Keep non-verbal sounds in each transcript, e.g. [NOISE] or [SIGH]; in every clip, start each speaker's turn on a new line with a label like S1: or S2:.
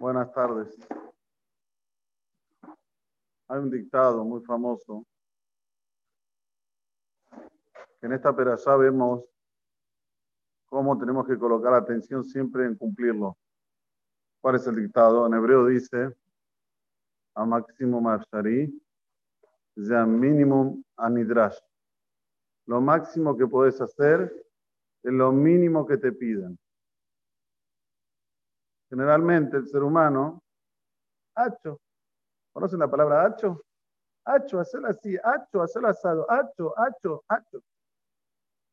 S1: Buenas tardes. Hay un dictado muy famoso en esta perashá vemos cómo tenemos que colocar atención siempre en cumplirlo. ¿Cuál es el dictado? En hebreo dice, a máximo mafshari, ya mínimo anidrash. Lo máximo que puedes hacer es lo mínimo que te piden. Generalmente el ser humano, hacho, ¿conocen la palabra hacho? Hacho, hacerlo así, hacho, hacerlo asado, hacho, hacho, hacho.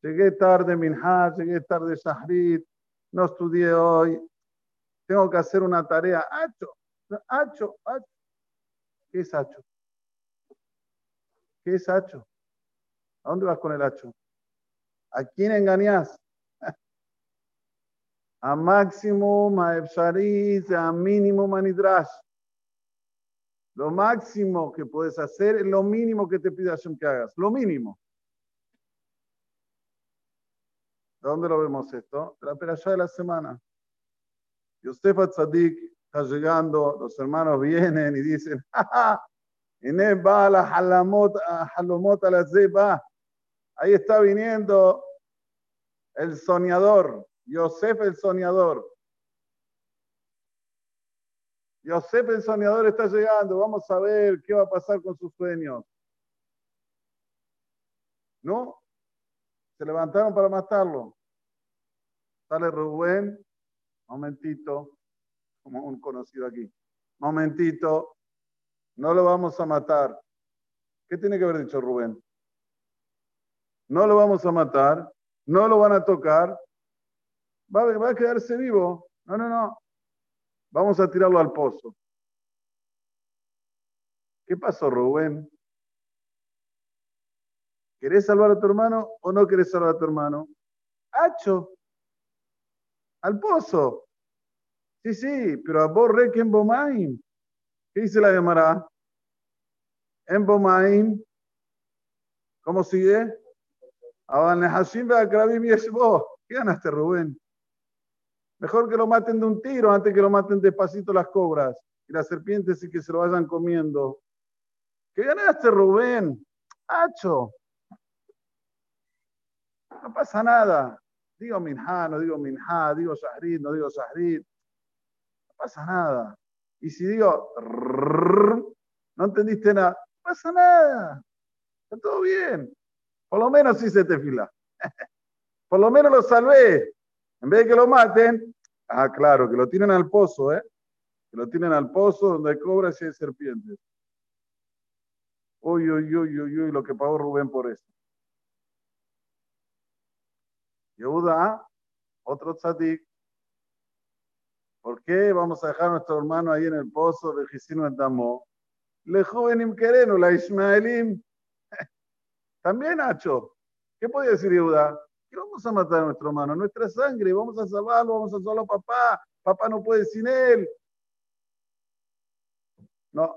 S1: Llegué tarde Minhaj, llegué tarde Shahrit, no estudié hoy, tengo que hacer una tarea, hacho, hacho, hacho. ¿Qué es hacho? ¿Qué es hacho? ¿A dónde vas con el hacho? ¿A quién engañas? A máximo maefshariz, a mínimo manidrash. Lo máximo que puedes hacer es lo mínimo que te pide Hashem que hagas. Lo mínimo. ¿De dónde lo vemos esto? La perashá de la semana. Yosef Tzadik está llegando, los hermanos vienen y dicen, ¡Ja, va la halomot a la zeba. Ahí está viniendo el soñador. Yosef el soñador. Yosef el soñador está llegando. Vamos a ver qué va a pasar con sus sueños. ¿No? Se levantaron para matarlo. Sale Rubén. Momentito. Como un conocido aquí. Momentito. No lo vamos a matar. ¿Qué tiene que haber dicho Rubén? No lo vamos a matar. No lo van a tocar va, a quedarse vivo. No, no, no. Vamos a tirarlo al pozo. ¿Qué pasó, Rubén? ¿Querés salvar a tu hermano o no querés salvar a tu hermano? Hacho. Al pozo. Sí, sí, pero a que en Bomain. ¿Qué dice la llamará? En Bomain. ¿Cómo sigue? ¿Qué ganaste, Rubén? Mejor que lo maten de un tiro antes que lo maten despacito las cobras y las serpientes y que se lo vayan comiendo. ¿Qué ganaste, Rubén? ¡Hacho! No pasa nada. Digo Minha, no digo Minha, digo Shahrid, no digo Shahrid. No pasa nada. Y si digo, no entendiste nada, no pasa nada. Está todo bien. Por lo menos sí se te fila. [LAUGHS] Por lo menos lo salvé. En vez de que lo maten, ah, claro, que lo tienen al pozo, ¿eh? Que lo tienen al pozo donde hay cobras y hay serpientes. Uy, uy, uy, uy, uy, lo que pagó Rubén por esto. Yehuda, otro tzadik. ¿Por qué vamos a dejar a nuestro hermano ahí en el pozo de Gisino en Damo? Le jovenim quereno, la Ismaelim. [LAUGHS] También, Nacho. ¿Qué podía decir Yehuda? ¿Qué vamos a matar a nuestro hermano? Nuestra sangre, vamos a salvarlo, vamos a salvarlo a papá. Papá no puede sin él. No.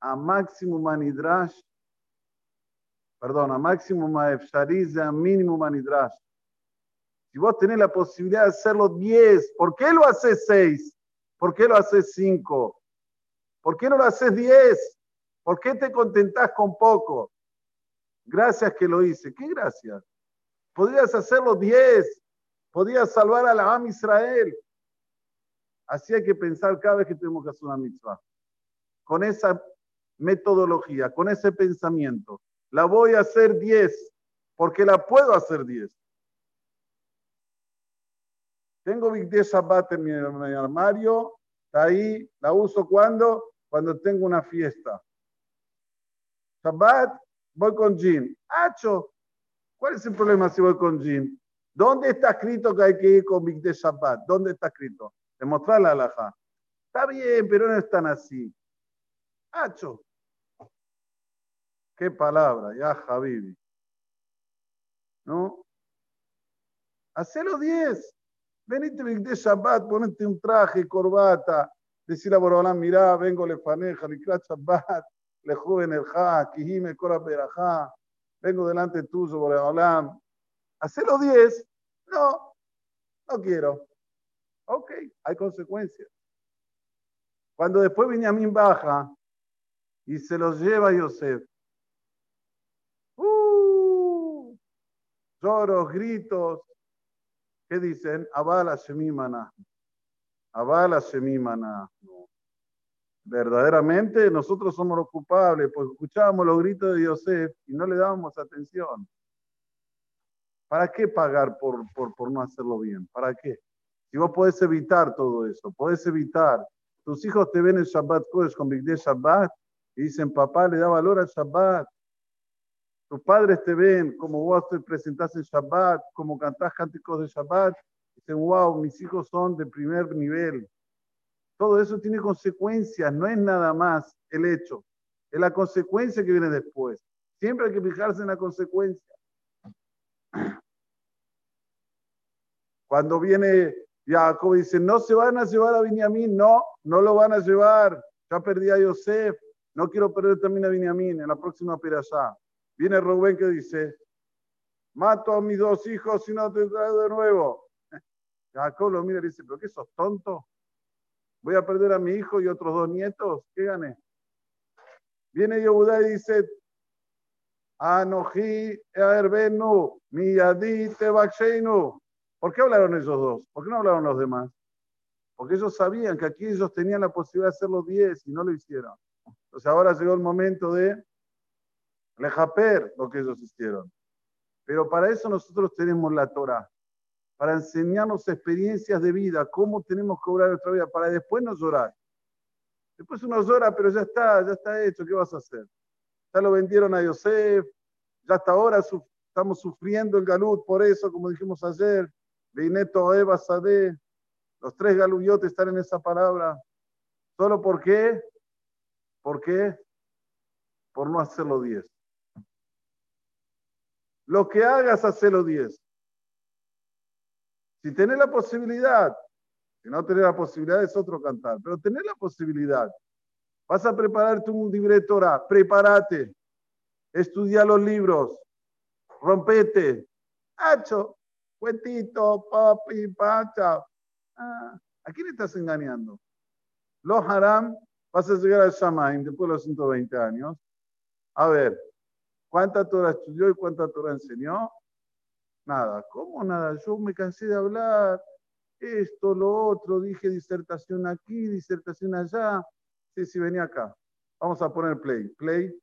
S1: A máximo manidrash, perdón, a máximo maefshariz, a mínimo manidrash. Si vos tenés la posibilidad de hacerlo 10, ¿por qué lo haces 6? ¿Por qué lo haces 5? ¿Por qué no lo haces 10? ¿Por qué te contentás con poco? Gracias que lo hice. ¿Qué gracias? Podrías hacerlo 10. Podrías salvar a la Am Israel. Así hay que pensar cada vez que tenemos que hacer una mitzvah. Con esa metodología, con ese pensamiento. La voy a hacer 10, porque la puedo hacer 10. Tengo Big Shabbat en mi, armario, está ahí, la uso cuando, cuando tengo una fiesta. Shabbat, voy con jean. Hacho, ¿Cuál es el problema si voy con jean? ¿Dónde está escrito que hay que ir con Big de Shabbat? ¿Dónde está escrito? Demostrar la alhaja. Está bien, pero no es tan así. Hacho. Qué palabra, ya Javibi. ¿No? Hacelo 10. Venite Big de Shabbat, ponete un traje, corbata. Decir a Borolán, mirá, vengo le faneja, le Shabbat, le joven el ja, kijime, cora perajá vengo delante tuyo, Boreolam, hacelo 10, no, no quiero. Ok, hay consecuencias. Cuando después Benjamín baja y se los lleva a Yosef. ¡Uh! Lloros, gritos. ¿Qué dicen? Abala Shemimana. Abala Shemimana. Verdaderamente nosotros somos los culpables, porque escuchábamos los gritos de Yosef y no le dábamos atención. ¿Para qué pagar por, por, por no hacerlo bien? ¿Para qué? Si vos podés evitar todo eso, podés evitar. Tus hijos te ven en Shabbat Kodesh con Big Shabbat y dicen, papá, le da valor al Shabbat. Tus padres te ven como vos te presentás en Shabbat, como cantás cánticos de Shabbat. Dicen, wow, mis hijos son de primer nivel. Todo eso tiene consecuencias, no es nada más el hecho, es la consecuencia que viene después. Siempre hay que fijarse en la consecuencia. Cuando viene Jacob dice, no se van a llevar a Benjamín, no, no lo van a llevar. Ya perdí a Yosef, no quiero perder también a Benjamín en la próxima allá. Viene Rubén que dice, mato a mis dos hijos y no te traigo de nuevo. [LAUGHS] Jacob lo mira y dice, ¿pero qué sos tonto? Voy a perder a mi hijo y otros dos nietos, ¿qué gané? Viene Yehudá y dice, Anoji Erbenu, Miyadi Tebaksheinu. ¿Por qué hablaron ellos dos? ¿Por qué no hablaron los demás? Porque ellos sabían que aquí ellos tenían la posibilidad de hacer los diez y no lo hicieron. Entonces ahora llegó el momento de lejaper lo que ellos hicieron. Pero para eso nosotros tenemos la Torah, para enseñarnos experiencias de vida, cómo tenemos que obrar nuestra vida, para después no llorar. Después uno llora, pero ya está, ya está hecho, ¿qué vas a hacer? Ya lo vendieron a Yosef, ya hasta ahora estamos sufriendo el galut por eso, como dijimos ayer, Vineto Eva Sade, los tres galuyotes están en esa palabra. ¿Solo por qué? ¿Por qué? Por no hacerlo diez. Lo que hagas, hacelo diez. Si tenés la posibilidad, si no tenés la posibilidad es otro cantar, pero tenés la posibilidad. Vas a prepararte un libretora, prepárate, estudia los libros, rompete, hacho, Cuentito, papi, pacha. Ah, ¿A quién estás engañando? Los haram, vas a llegar al Shamaim después de los 120 años. A ver, ¿cuánta Torah estudió y cuánta Torah enseñó? Nada. ¿Cómo nada? Yo me cansé de hablar. Esto, lo otro, dije disertación aquí, disertación allá. Sí, sí, venía acá. Vamos a poner play. Play.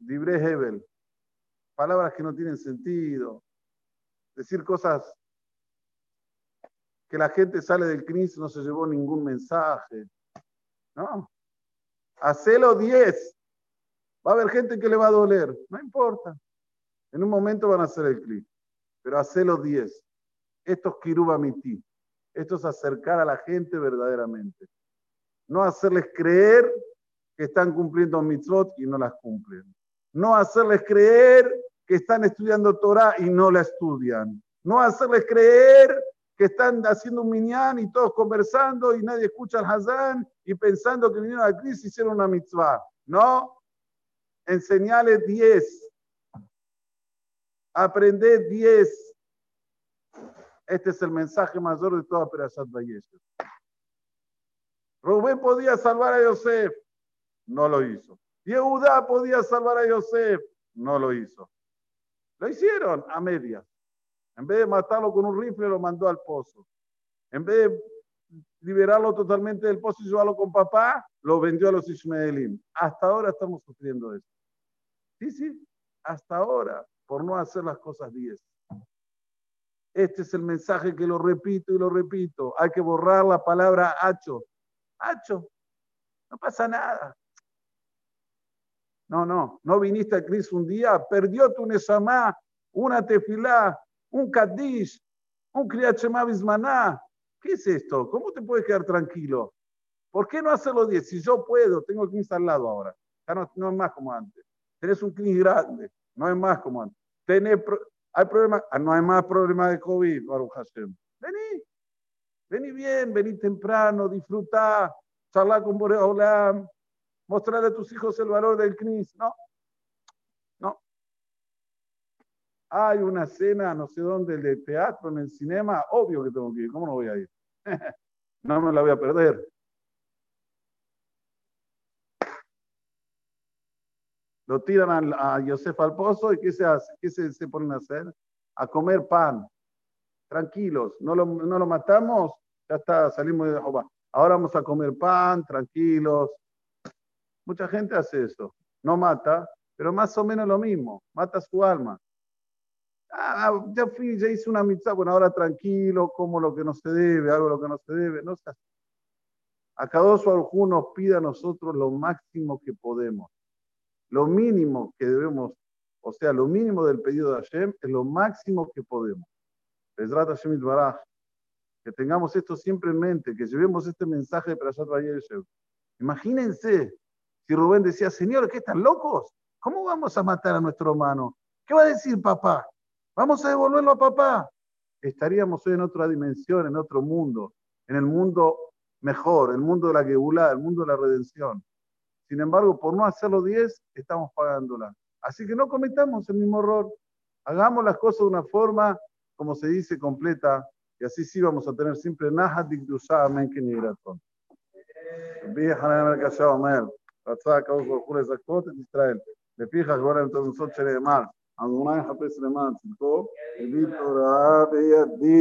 S1: Libre Hebel palabras que no tienen sentido, decir cosas que la gente sale del CNIS no se llevó ningún mensaje. No. Hacelo 10. Va a haber gente que le va a doler. No importa. En un momento van a hacer el clic. Pero hacelo 10. Esto es kirubamiti. Esto es acercar a la gente verdaderamente. No hacerles creer que están cumpliendo mitzvot y no las cumplen. No hacerles creer que están estudiando Torah y no la estudian. No hacerles creer que están haciendo un minyan y todos conversando y nadie escucha al Hazán y pensando que vinieron a Cristo y hicieron una mitzvah. No, enseñale 10. Aprende 10. Este es el mensaje mayor de toda Perashat Vallesha. Rubén podía salvar a Yosef, no lo hizo. Yehudá podía salvar a Yosef, no lo hizo. Lo hicieron a medias. En vez de matarlo con un rifle, lo mandó al pozo. En vez de liberarlo totalmente del pozo y llevarlo con papá, lo vendió a los Ismaelim. Hasta ahora estamos sufriendo eso. Sí, sí, hasta ahora, por no hacer las cosas diez. Este es el mensaje que lo repito y lo repito. Hay que borrar la palabra hacho. Hacho. No pasa nada. No, no, no viniste a Cristo un día, perdió tu Nesamá, una tefilá, un Kadish, un Kriyachemá Bismaná. ¿Qué es esto? ¿Cómo te puedes quedar tranquilo? ¿Por qué no hacerlo 10? Si yo puedo, tengo que al lado ahora. Ya no, no, es más como antes. Tenés un clic grande, no es más como antes. Tenés, hay problema, ah, no hay más problema de COVID, Baruch Hashem. Vení, vení bien, vení temprano, disfruta, charla con Boreolam, mostrarle a tus hijos el valor del CNIS. No, no. Hay una cena, no sé dónde, de teatro en el cinema, obvio que tengo que ir, ¿cómo no voy a ir? [LAUGHS] No me la voy a perder. Lo tiran a, a Yosef al pozo y ¿qué se hace? ¿Qué se, se ponen a hacer? A comer pan. Tranquilos, no lo, no lo matamos, ya está, salimos de Jehová. Ahora vamos a comer pan, tranquilos. Mucha gente hace eso. No mata, pero más o menos lo mismo. Mata su alma. Ah, ya fui, ya hice una mitzvah, bueno, ahora tranquilo, como lo que no se debe, hago lo que no se debe. No se hace. A cada dos nos pide a nosotros lo máximo que podemos. Lo mínimo que debemos, o sea, lo mínimo del pedido de Hashem es lo máximo que podemos. Hashem Baraj, que tengamos esto siempre en mente, que llevemos este mensaje de Prashat Vayeshev. Imagínense si Rubén decía, Señor, ¿qué están locos? ¿Cómo vamos a matar a nuestro hermano? ¿Qué va a decir papá? ¿Vamos a devolverlo a papá? Estaríamos hoy en otra dimensión, en otro mundo, en el mundo mejor, el mundo de la Geulá, el mundo de la redención. Sin embargo, por no hacerlo 10, estamos pagándola. Así que no cometamos el mismo error. Hagamos las cosas de una forma, como se dice, completa, y así sí vamos a tener siempre Nahat Dikdusha Amen Keniraton. רצה הקדוש ברוך הוא לזכות את ישראל. לפיכך גורם למצוות שנאמר, אדוני יחפש למען צדקו, הביא תורה בידי.